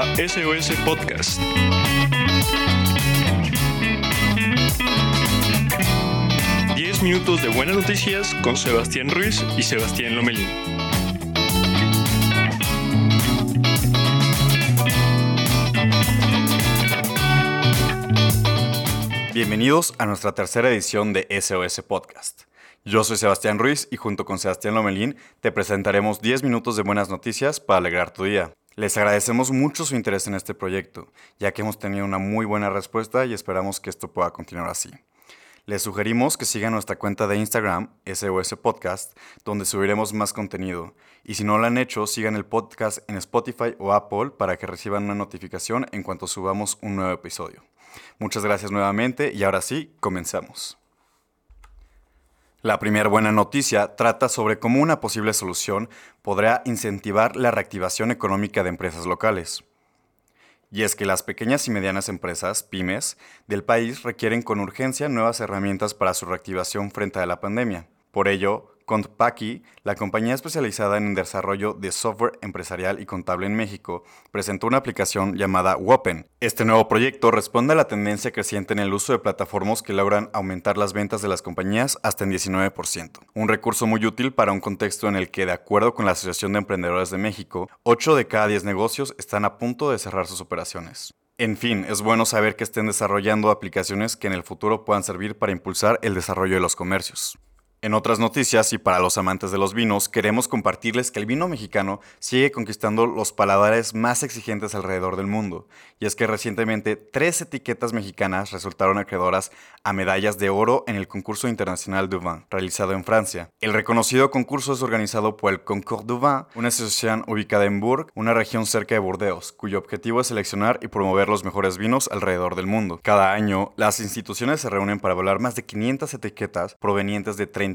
SOS Podcast. Diez minutos de buenas noticias con Sebastián Ruiz y Sebastián Lomelín. Bienvenidos a nuestra tercera edición de SOS Podcast. Yo soy Sebastián Ruiz y junto con Sebastián Lomelín te presentaremos 10 minutos de buenas noticias para alegrar tu día. Les agradecemos mucho su interés en este proyecto, ya que hemos tenido una muy buena respuesta y esperamos que esto pueda continuar así. Les sugerimos que sigan nuestra cuenta de Instagram, SOS Podcast, donde subiremos más contenido. Y si no lo han hecho, sigan el podcast en Spotify o Apple para que reciban una notificación en cuanto subamos un nuevo episodio. Muchas gracias nuevamente y ahora sí, comenzamos. La primera buena noticia trata sobre cómo una posible solución podrá incentivar la reactivación económica de empresas locales. Y es que las pequeñas y medianas empresas, pymes, del país requieren con urgencia nuevas herramientas para su reactivación frente a la pandemia. Por ello, Contpaki, la compañía especializada en el desarrollo de software empresarial y contable en México, presentó una aplicación llamada Wopen. Este nuevo proyecto responde a la tendencia creciente en el uso de plataformas que logran aumentar las ventas de las compañías hasta en 19%. Un recurso muy útil para un contexto en el que, de acuerdo con la Asociación de Emprendedores de México, 8 de cada 10 negocios están a punto de cerrar sus operaciones. En fin, es bueno saber que estén desarrollando aplicaciones que en el futuro puedan servir para impulsar el desarrollo de los comercios. En otras noticias y para los amantes de los vinos, queremos compartirles que el vino mexicano sigue conquistando los paladares más exigentes alrededor del mundo. Y es que recientemente tres etiquetas mexicanas resultaron acreedoras a medallas de oro en el concurso internacional du vin, realizado en Francia. El reconocido concurso es organizado por el Concours du Vin, una asociación ubicada en Bourg, una región cerca de Burdeos, cuyo objetivo es seleccionar y promover los mejores vinos alrededor del mundo. Cada año, las instituciones se reúnen para evaluar más de 500 etiquetas provenientes de 30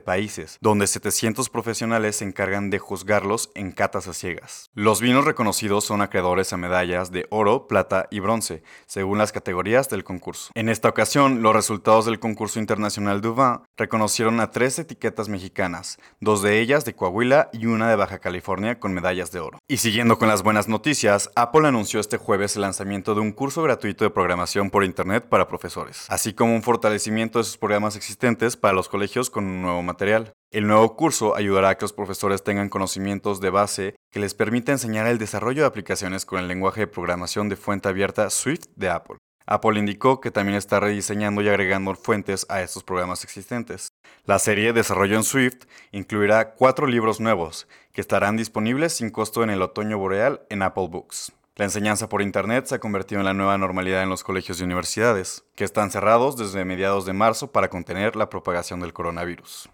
países, donde 700 profesionales se encargan de juzgarlos en catas a ciegas. Los vinos reconocidos son acreedores a medallas de oro, plata y bronce, según las categorías del concurso. En esta ocasión, los resultados del concurso internacional Duvin reconocieron a tres etiquetas mexicanas, dos de ellas de Coahuila y una de Baja California con medallas de oro. Y siguiendo con las buenas noticias, Apple anunció este jueves el lanzamiento de un curso gratuito de programación por Internet para profesores, así como un fortalecimiento de sus programas existentes para los colegios con un nuevo material. El nuevo curso ayudará a que los profesores tengan conocimientos de base que les permita enseñar el desarrollo de aplicaciones con el lenguaje de programación de fuente abierta Swift de Apple. Apple indicó que también está rediseñando y agregando fuentes a estos programas existentes. La serie Desarrollo en Swift incluirá cuatro libros nuevos que estarán disponibles sin costo en el otoño boreal en Apple Books. La enseñanza por Internet se ha convertido en la nueva normalidad en los colegios y universidades, que están cerrados desde mediados de marzo para contener la propagación del coronavirus.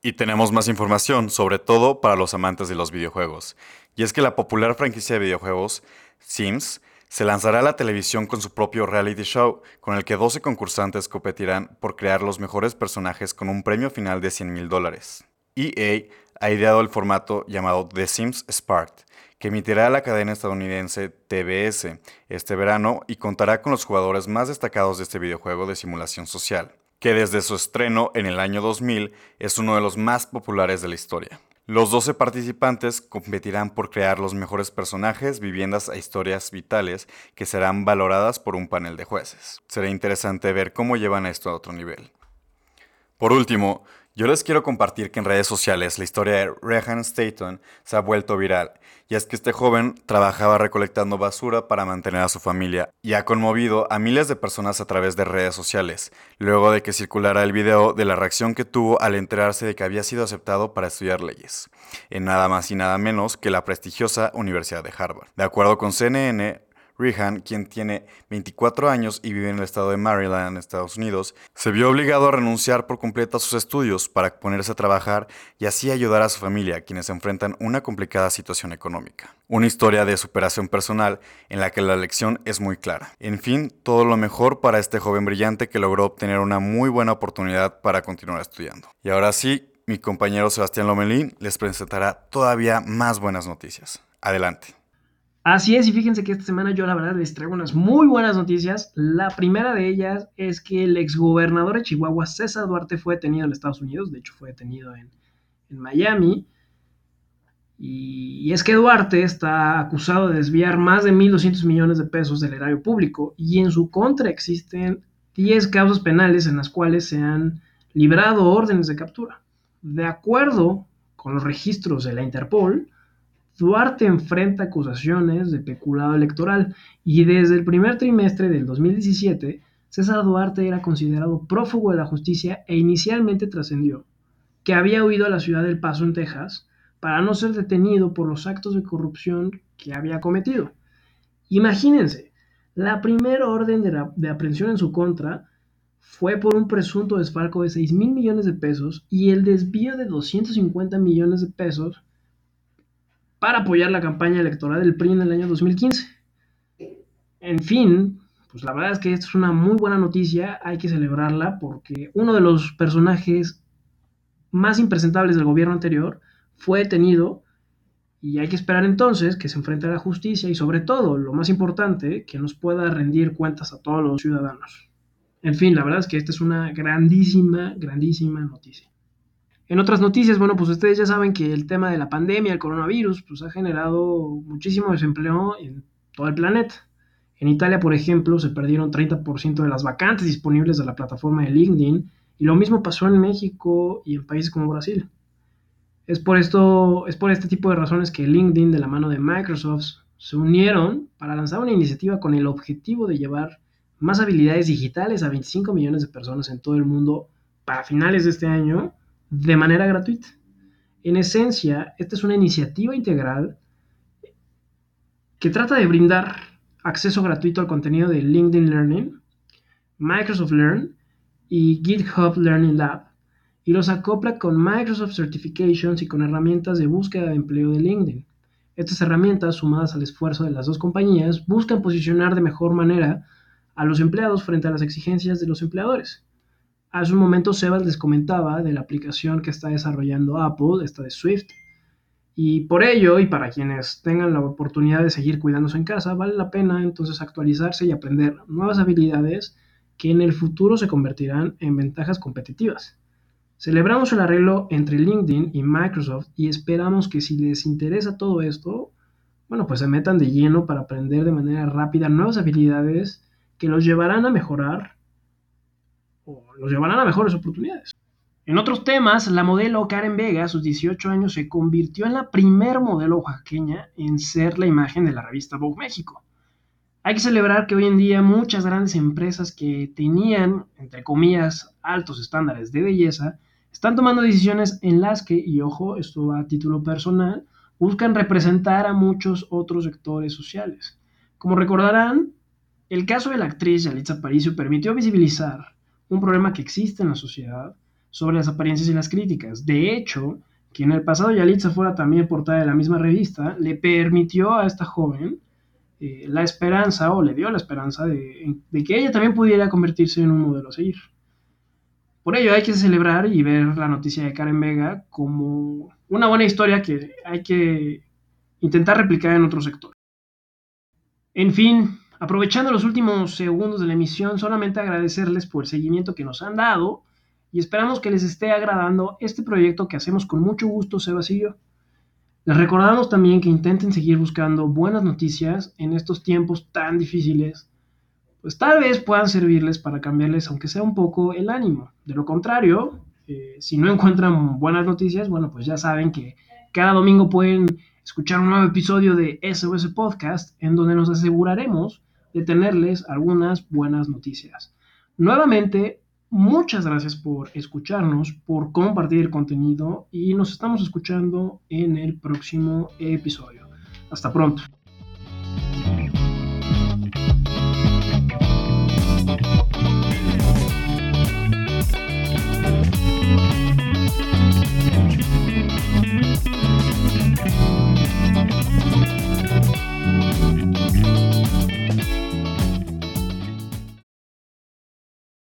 Y tenemos más información, sobre todo para los amantes de los videojuegos. Y es que la popular franquicia de videojuegos, Sims, se lanzará a la televisión con su propio reality show, con el que 12 concursantes competirán por crear los mejores personajes con un premio final de 100 mil dólares. EA ha ideado el formato llamado The Sims Spark, que emitirá la cadena estadounidense TBS este verano y contará con los jugadores más destacados de este videojuego de simulación social, que desde su estreno en el año 2000 es uno de los más populares de la historia. Los 12 participantes competirán por crear los mejores personajes, viviendas e historias vitales que serán valoradas por un panel de jueces. Será interesante ver cómo llevan esto a otro nivel. Por último, yo les quiero compartir que en redes sociales la historia de Rehan Staton se ha vuelto viral, y es que este joven trabajaba recolectando basura para mantener a su familia y ha conmovido a miles de personas a través de redes sociales, luego de que circulara el video de la reacción que tuvo al enterarse de que había sido aceptado para estudiar leyes, en nada más y nada menos que la prestigiosa Universidad de Harvard. De acuerdo con CNN, Rehan, quien tiene 24 años y vive en el estado de Maryland, Estados Unidos, se vio obligado a renunciar por completo a sus estudios para ponerse a trabajar y así ayudar a su familia, quienes enfrentan una complicada situación económica. Una historia de superación personal en la que la lección es muy clara. En fin, todo lo mejor para este joven brillante que logró obtener una muy buena oportunidad para continuar estudiando. Y ahora sí, mi compañero Sebastián Lomelín les presentará todavía más buenas noticias. Adelante. Así es, y fíjense que esta semana yo la verdad les traigo unas muy buenas noticias. La primera de ellas es que el exgobernador de Chihuahua, César Duarte, fue detenido en Estados Unidos, de hecho fue detenido en, Miami. Y, es que Duarte está acusado de desviar más de 1.200 millones de pesos del erario público y en su contra existen 10 causas penales en las cuales se han librado órdenes de captura. De acuerdo con los registros de la Interpol, Duarte enfrenta acusaciones de peculado electoral y desde el primer trimestre del 2017, César Duarte era considerado prófugo de la justicia e inicialmente trascendió que había huido a la ciudad del Paso, en Texas, para no ser detenido por los actos de corrupción que había cometido. Imagínense, la primera orden de, de aprehensión en su contra fue por un presunto desfalco de 6 mil millones de pesos y el desvío de 250 millones de pesos para apoyar la campaña electoral del PRI en el año 2015. En fin, pues la verdad es que esto es una muy buena noticia, hay que celebrarla porque uno de los personajes más impresentables del gobierno anterior fue detenido y hay que esperar entonces que se enfrente a la justicia y sobre todo, lo más importante, que nos pueda rendir cuentas a todos los ciudadanos. En fin, la verdad es que esta es una grandísima, grandísima noticia. En otras noticias, bueno, pues ustedes ya saben que el tema de la pandemia, el coronavirus, pues ha generado muchísimo desempleo en todo el planeta. En Italia, por ejemplo, se perdieron 30% de las vacantes disponibles de la plataforma de LinkedIn y lo mismo pasó en México y en países como Brasil. Es por esto, es por este tipo de razones que LinkedIn de la mano de Microsoft se unieron para lanzar una iniciativa con el objetivo de llevar más habilidades digitales a 25 millones de personas en todo el mundo para finales de este año de manera gratuita. En esencia, esta es una iniciativa integral que trata de brindar acceso gratuito al contenido de LinkedIn Learning, Microsoft Learn y GitHub Learning Lab y los acopla con Microsoft Certifications y con herramientas de búsqueda de empleo de LinkedIn. Estas herramientas, sumadas al esfuerzo de las dos compañías, buscan posicionar de mejor manera a los empleados frente a las exigencias de los empleadores. Hace un momento Sebas les comentaba de la aplicación que está desarrollando Apple, esta de Swift. Y por ello, y para quienes tengan la oportunidad de seguir cuidándose en casa, vale la pena entonces actualizarse y aprender nuevas habilidades que en el futuro se convertirán en ventajas competitivas. Celebramos el arreglo entre LinkedIn y Microsoft y esperamos que si les interesa todo esto, bueno, pues se metan de lleno para aprender de manera rápida nuevas habilidades que los llevarán a mejorar o los llevarán a mejores oportunidades. En otros temas, la modelo Karen Vega, a sus 18 años, se convirtió en la primer modelo oaxaqueña en ser la imagen de la revista Vogue México. Hay que celebrar que hoy en día muchas grandes empresas que tenían, entre comillas, altos estándares de belleza, están tomando decisiones en las que, y ojo, esto a título personal, buscan representar a muchos otros sectores sociales. Como recordarán, el caso de la actriz Yalitza Aparicio permitió visibilizar un problema que existe en la sociedad sobre las apariencias y las críticas. De hecho, que en el pasado Yalitza fuera también portada de la misma revista, le permitió a esta joven eh, la esperanza, o le dio la esperanza de, que ella también pudiera convertirse en un modelo a seguir. Por ello hay que celebrar y ver la noticia de Karen Vega como una buena historia que hay que intentar replicar en otro sector. En fin, Aprovechando los últimos segundos de la emisión, solamente agradecerles por el seguimiento que nos han dado y esperamos que les esté agradando este proyecto que hacemos con mucho gusto, Sebas y. Les recordamos también que intenten seguir buscando buenas noticias en estos tiempos tan difíciles, pues tal vez puedan servirles para cambiarles, aunque sea un poco, el ánimo. De lo contrario, eh, si no encuentran buenas noticias, bueno, pues ya saben que cada domingo pueden escuchar un nuevo episodio de SOS Podcast en donde nos aseguraremos de tenerles algunas buenas noticias. Nuevamente, muchas gracias por escucharnos, por compartir el contenido y nos estamos escuchando en el próximo episodio. Hasta pronto.